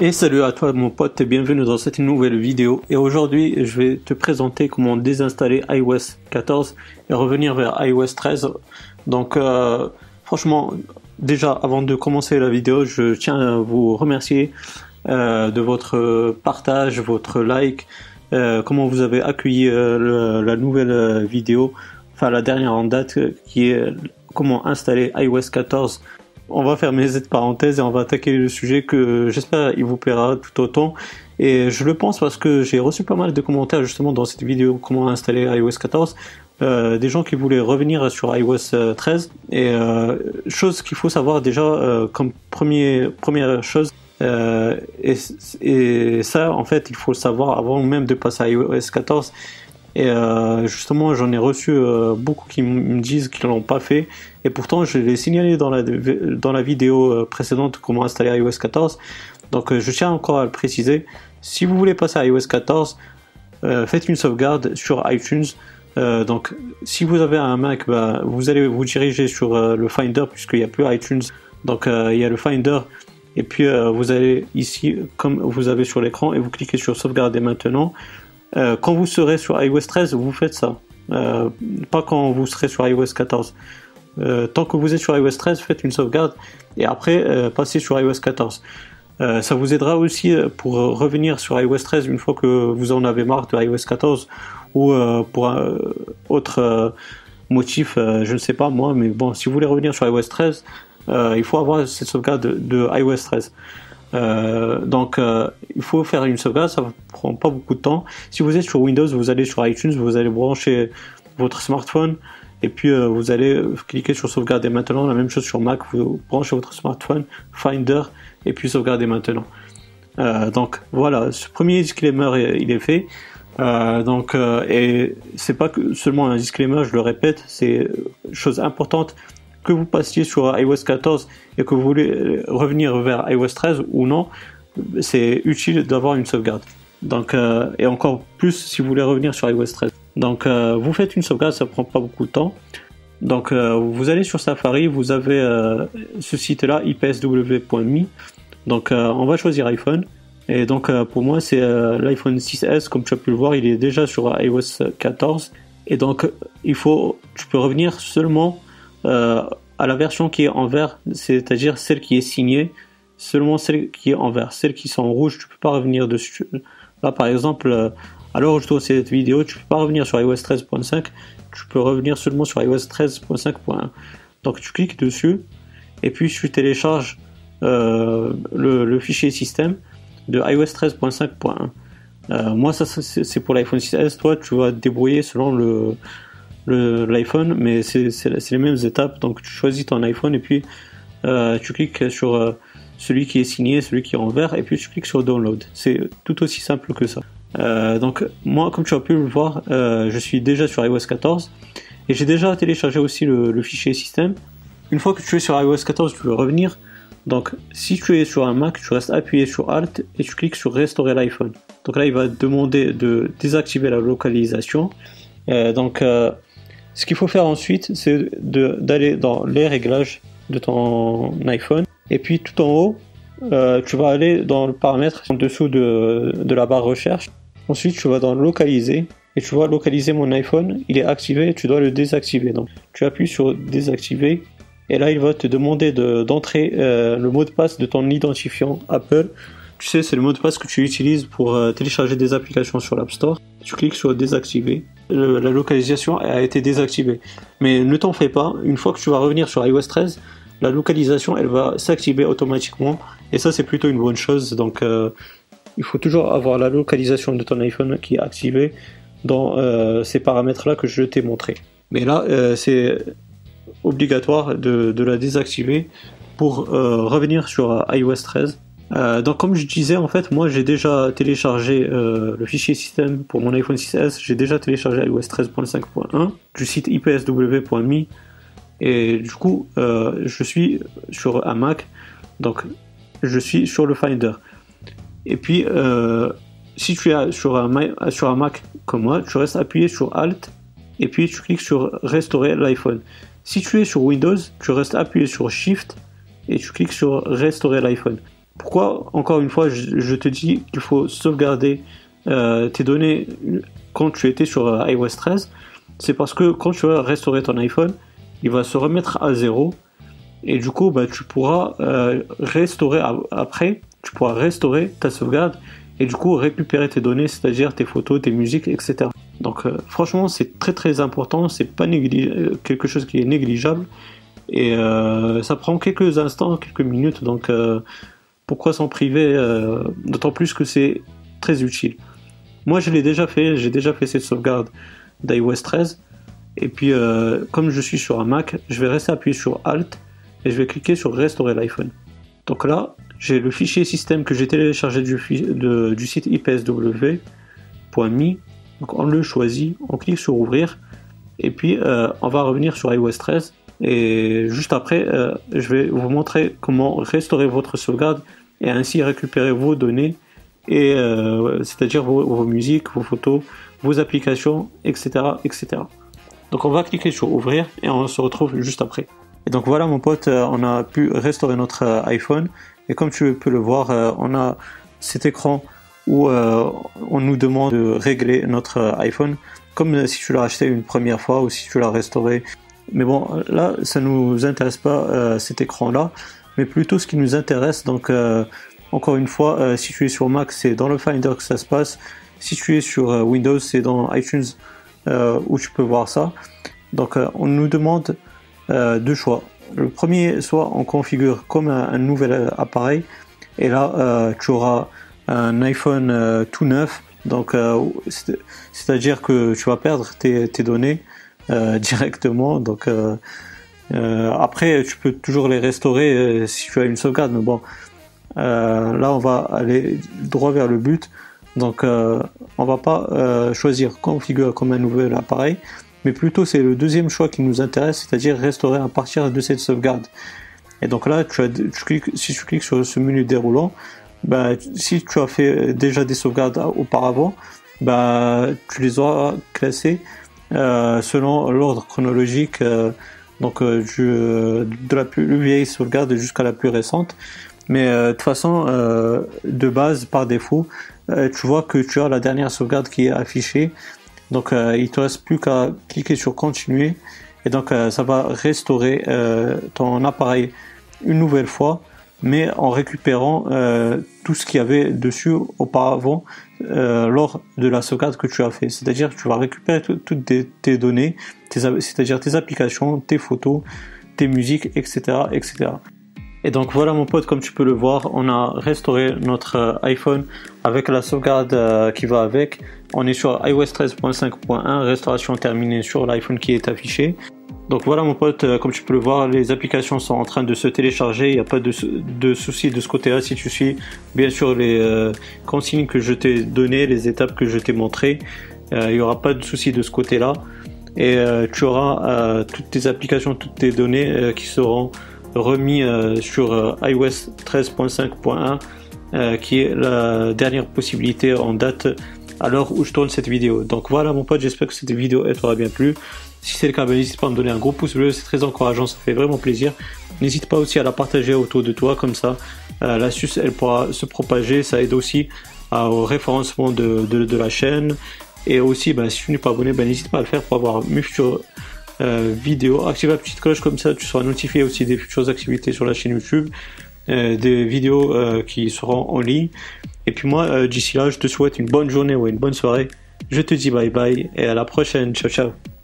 Et salut à toi mon pote et bienvenue dans cette nouvelle vidéo. Et aujourd'hui je vais te présenter comment désinstaller iOS 14 et revenir vers iOS 13. Donc euh, franchement déjà avant de commencer la vidéo je tiens à vous remercier euh, de votre partage, votre like, euh, comment vous avez accueilli la nouvelle vidéo, enfin la dernière en date qui est comment installer iOS 14 on va fermer cette parenthèse et on va attaquer le sujet que j'espère il vous plaira tout autant. Et je le pense parce que j'ai reçu pas mal de commentaires justement dans cette vidéo comment installer iOS 14. Euh, des gens qui voulaient revenir sur iOS 13 euh, et euh, chose qu'il faut savoir déjà comme première chose et, et, ça en fait il faut le savoir avant même de passer à iOS 14 et euh, justement, j'en ai reçu euh, beaucoup qui me disent qu'ils l'ont pas fait. Et pourtant, je l'ai signalé dans la, dans la vidéo euh, précédente comment installer iOS 14. Donc, je tiens encore à le préciser. Si vous voulez passer à iOS 14, faites une sauvegarde sur iTunes. donc, si vous avez un Mac, bah, vous allez vous diriger sur le Finder puisqu'il n'y a plus iTunes. Donc, il y a le Finder. Et puis, vous allez ici, comme vous avez sur l'écran, et vous cliquez sur sauvegarder maintenant. Euh, quand vous serez sur iOS 13, vous faites ça. Euh, pas quand vous serez sur iOS 14. Euh, tant que vous êtes sur iOS 13, faites une sauvegarde et après passez sur iOS 14. ça vous aidera aussi pour revenir sur iOS 13 une fois que vous en avez marre de iOS 14 ou pour un autre motif, je ne sais pas moi, mais bon, si vous voulez revenir sur iOS 13, il faut avoir cette sauvegarde de, de iOS 13. Euh, donc euh, il faut faire une sauvegarde, ça ne prend pas beaucoup de temps. Si vous êtes sur Windows, vous allez sur iTunes, vous allez brancher votre smartphone et puis euh, vous allez cliquer sur sauvegarder maintenant. La même chose sur Mac, vous branchez votre smartphone, Finder et puis sauvegarder maintenant. donc voilà, ce premier disclaimer il est fait. donc et c'est pas seulement un disclaimer, je le répète, c'est chose importante que vous passiez sur iOS 14 et que vous voulez revenir vers iOS 13 ou non, c'est utile d'avoir une sauvegarde. Donc, euh, et encore plus si vous voulez revenir sur iOS 13. Donc, euh, vous faites une sauvegarde, ça prend pas beaucoup de temps. Donc, euh, vous allez sur Safari, vous avez ce site-là, ipsw.me. Donc, on va choisir iPhone. Et donc, pour moi, c'est l'iPhone 6S, comme tu as pu le voir, il est déjà sur iOS 14. Et donc, il faut, tu peux revenir seulement euh, à la version qui est en vert, c'est-à-dire celle qui est signée, seulement celle qui est en vert. Celles qui sont en rouge, tu peux pas revenir dessus. Là, par exemple, euh, l'heure où je tourne cette vidéo, tu peux pas revenir sur iOS 13.5, tu peux revenir seulement sur iOS 13.5.1. Donc tu cliques dessus, et puis tu télécharges euh, le, fichier système de iOS 13.5.1. Euh, moi, ça c'est pour l'iPhone 6S. Toi, tu vas te débrouiller selon le, l'iPhone, mais c'est les mêmes étapes. Donc tu choisis ton iPhone et puis euh, tu cliques sur euh, celui qui est signé, celui qui est en vert, et puis tu cliques sur Download. C'est tout aussi simple que ça. Euh, donc moi, comme tu as pu le voir, je suis déjà sur iOS 14 et j'ai déjà téléchargé aussi le, fichier système. Une fois que tu es sur iOS 14, tu veux revenir. Donc si tu es sur un Mac, tu restes appuyé sur Alt et tu cliques sur Restaurer l'iPhone. Donc là, il va te demander de désactiver la localisation. donc ce qu'il faut faire ensuite, c'est d'aller dans les réglages de ton iPhone. Et puis tout en haut, euh, tu vas aller dans le paramètre en dessous de, la barre recherche. Ensuite, tu vas dans localiser et tu vois localiser mon iPhone. Il est activé, tu dois le désactiver. Donc, tu appuies sur désactiver et là, il va te demander d'entrer euh, le mot de passe de ton identifiant Apple. Tu sais, c'est le mot de passe que tu utilises pour euh, télécharger des applications sur l'App Store. Tu cliques sur désactiver la localisation a été désactivée. Mais ne t'en fais pas, une fois que tu vas revenir sur iOS 13, la localisation elle va s'activer automatiquement et ça c'est plutôt une bonne chose. Donc euh, il faut toujours avoir la localisation de ton iPhone qui est activée dans euh, ces paramètres là que je t'ai montré. Mais là euh, c'est obligatoire de, de, la désactiver pour revenir sur iOS 13 euh, donc comme je disais en fait moi j'ai déjà téléchargé euh, le fichier système pour mon iPhone 6S, j'ai déjà téléchargé iOS 13.5.1 du site ipsw.me et du coup euh, je suis sur un Mac. Donc je suis sur le Finder. Et puis si tu es sur un, sur un Mac comme moi tu restes appuyé sur Alt et puis tu cliques sur restaurer l'iPhone. Si tu es sur Windows tu restes appuyé sur Shift et tu cliques sur restaurer l'iPhone Pourquoi, encore une fois, je, te dis qu'il faut sauvegarder tes données quand tu étais sur iOS 13 C'est parce que quand tu vas restaurer ton iPhone, il va se remettre à zéro. Et du coup bah, tu pourras restaurer après tu pourras restaurer ta sauvegarde et du coup récupérer tes données, c'est-à-dire tes photos, tes musiques, etc. Donc euh, franchement c'est très très important, c'est pas euh, quelque chose qui est négligeable. Et euh, ça prend quelques instants, quelques minutes, donc pourquoi s'en priver D'autant plus que c'est très utile. Moi je l'ai déjà fait, j'ai déjà fait cette sauvegarde d'iOS 13 et puis comme je suis sur un Mac, je vais rester appuyé sur Alt et je vais cliquer sur restaurer l'iPhone. Donc là, j'ai le fichier système que j'ai téléchargé du, du site ipsw.me. Donc on le choisit, on clique sur ouvrir et puis euh, on va revenir sur iOS 13 et juste après euh, je vais vous montrer comment restaurer votre sauvegarde et ainsi récupérer vos données et euh, c'est-à-dire vos, musiques, vos photos, vos applications, etc., etc. Donc on va cliquer sur ouvrir et on se retrouve juste après. Et donc voilà mon pote, on a pu restaurer notre iPhone et comme tu peux le voir, euh, on a cet écran où euh, on nous demande de régler notre euh, iPhone comme si tu l'as acheté une première fois ou si tu l'as restauré. Mais bon, là, ça nous intéresse pas cet écran-là, mais plutôt ce qui nous intéresse. Donc, encore une fois, si tu es sur Mac, c'est dans le Finder que ça se passe. Si tu es sur Windows, c'est dans iTunes où tu peux voir ça. Donc, on nous demande deux choix. Le premier, soit on configure comme un, nouvel appareil, et là euh, tu auras un iPhone euh, tout neuf, donc euh, c'est-à-dire que tu vas perdre tes, données directement. Donc après, tu peux toujours les restaurer si tu as une sauvegarde, mais bon, là on va aller droit vers le but. Donc on va pas choisir configure comme un nouvel appareil, mais plutôt c'est le deuxième choix qui nous intéresse, c'est-à-dire restaurer à partir de cette sauvegarde. Et donc là, tu as, cliques, si tu cliques sur ce menu déroulant, bah, si tu as fait déjà des sauvegardes auparavant, bah, tu les auras classées euh, selon l'ordre chronologique, euh, donc euh, de la plus vieille sauvegarde jusqu'à la plus récente. Mais de toute façon, de base, par défaut, tu vois que tu as la dernière sauvegarde qui est affichée. Donc euh, il te reste plus qu'à cliquer sur continuer. Et donc euh, ça va restaurer euh, ton appareil une nouvelle fois mais en récupérant tout ce qu'il y avait dessus auparavant lors de la sauvegarde que tu as fait. C'est-à-dire que tu vas récupérer toutes tes, données, c'est-à-dire tes applications, tes photos, tes musiques, etc., etc. Et donc voilà mon pote, comme tu peux le voir, on a restauré notre iPhone avec la sauvegarde qui va avec. On est sur iOS 13.5.1, restauration terminée sur l'iPhone qui est affiché. Donc voilà mon pote, euh, comme tu peux le voir, les applications sont en train de se télécharger, il n'y a pas de, souci de ce côté-là si tu suis bien sûr les euh, consignes que je t'ai données, les étapes que je t'ai montrées, euh, il n'y aura pas de souci de ce côté-là. Et tu auras toutes tes applications, toutes tes données qui seront remises sur iOS 13.5.1 qui est la dernière possibilité en date à l'heure où je tourne cette vidéo. Donc voilà mon pote, j'espère que cette vidéo t'aura bien plu. Si c'est le cas, ben, n'hésite pas à me donner un gros pouce bleu, c'est très encourageant, ça fait vraiment plaisir. N'hésite pas aussi à la partager autour de toi, comme ça euh, l'astuce elle pourra se propager, ça aide aussi au référencement de, de, la chaîne. Et aussi, ben, si tu n'es pas abonné, ben, n'hésite pas à le faire pour avoir mes futures euh, vidéos. Active la petite cloche, comme ça tu seras notifié aussi des futures activités sur la chaîne YouTube, euh, des vidéos qui seront en ligne. Et puis moi, euh, d'ici là, je te souhaite une bonne journée ou une bonne soirée. Je te dis bye bye et à la prochaine. Ciao ciao.